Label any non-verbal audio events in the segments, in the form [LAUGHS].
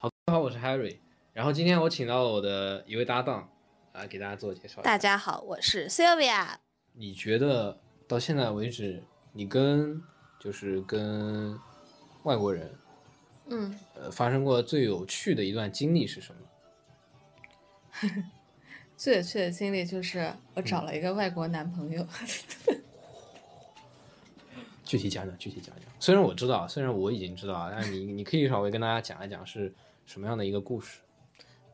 好，大家好，我是 Harry。然后今天我请到了我的一位搭档，来给大家做介绍。大家好，我是 Sylvia。你觉得到现在为止，你跟就是跟外国人，嗯，呃，发生过最有趣的一段经历是什么？[LAUGHS] 最有趣的经历就是我找了一个外国男朋友。具体讲讲，具体讲讲。虽然我知道，虽然我已经知道，但是你你可以稍微跟大家讲一讲是什么样的一个故事。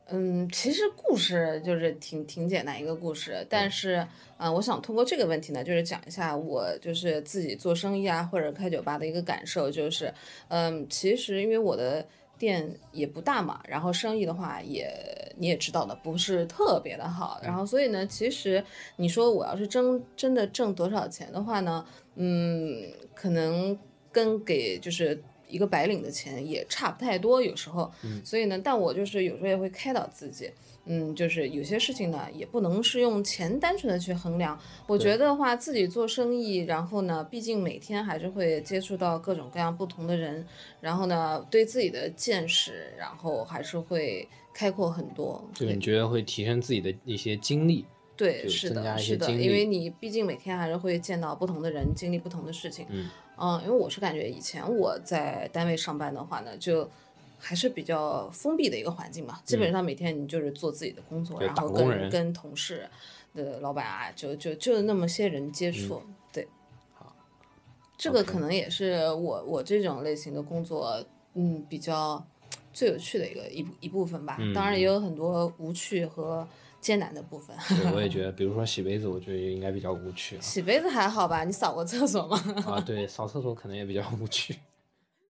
嗯，其实故事就是挺挺简单一个故事，但是，呃，我想通过这个问题呢，就是讲一下我就是自己做生意啊，或者开酒吧的一个感受，就是，嗯，其实因为我的店也不大嘛，然后生意的话也你也知道的，不是特别的好，然后所以呢，其实你说我要是真真的挣多少钱的话呢，嗯，可能跟给就是。一个白领的钱也差不太多，有时候，所以呢，但我就是有时候也会开导自己，嗯，就是有些事情呢，也不能是用钱单纯的去衡量。我觉得话，自己做生意，然后呢，毕竟每天还是会接触到各种各样不同的人，然后呢，对自己的见识，然后还是会开阔很多。对，你觉得会提升自己的一些经历？对，是的，是的，因为你毕竟每天还是会见到不同的人，经历不同的事情。嗯。嗯，因为我是感觉以前我在单位上班的话呢，就还是比较封闭的一个环境嘛，基本上每天你就是做自己的工作，然后跟跟同事的老板啊，就就就那么些人接触，对。好，这个可能也是我我这种类型的工作，嗯，比较最有趣的一个一一部分吧。当然也有很多无趣和。艰难的部分，我也觉 [LAUGHS] 得，比如说洗杯子，我觉得应该比较无趣。洗杯子还好吧？你扫过厕所吗？啊，对，[LAUGHS] 扫厕所可能也比较无趣。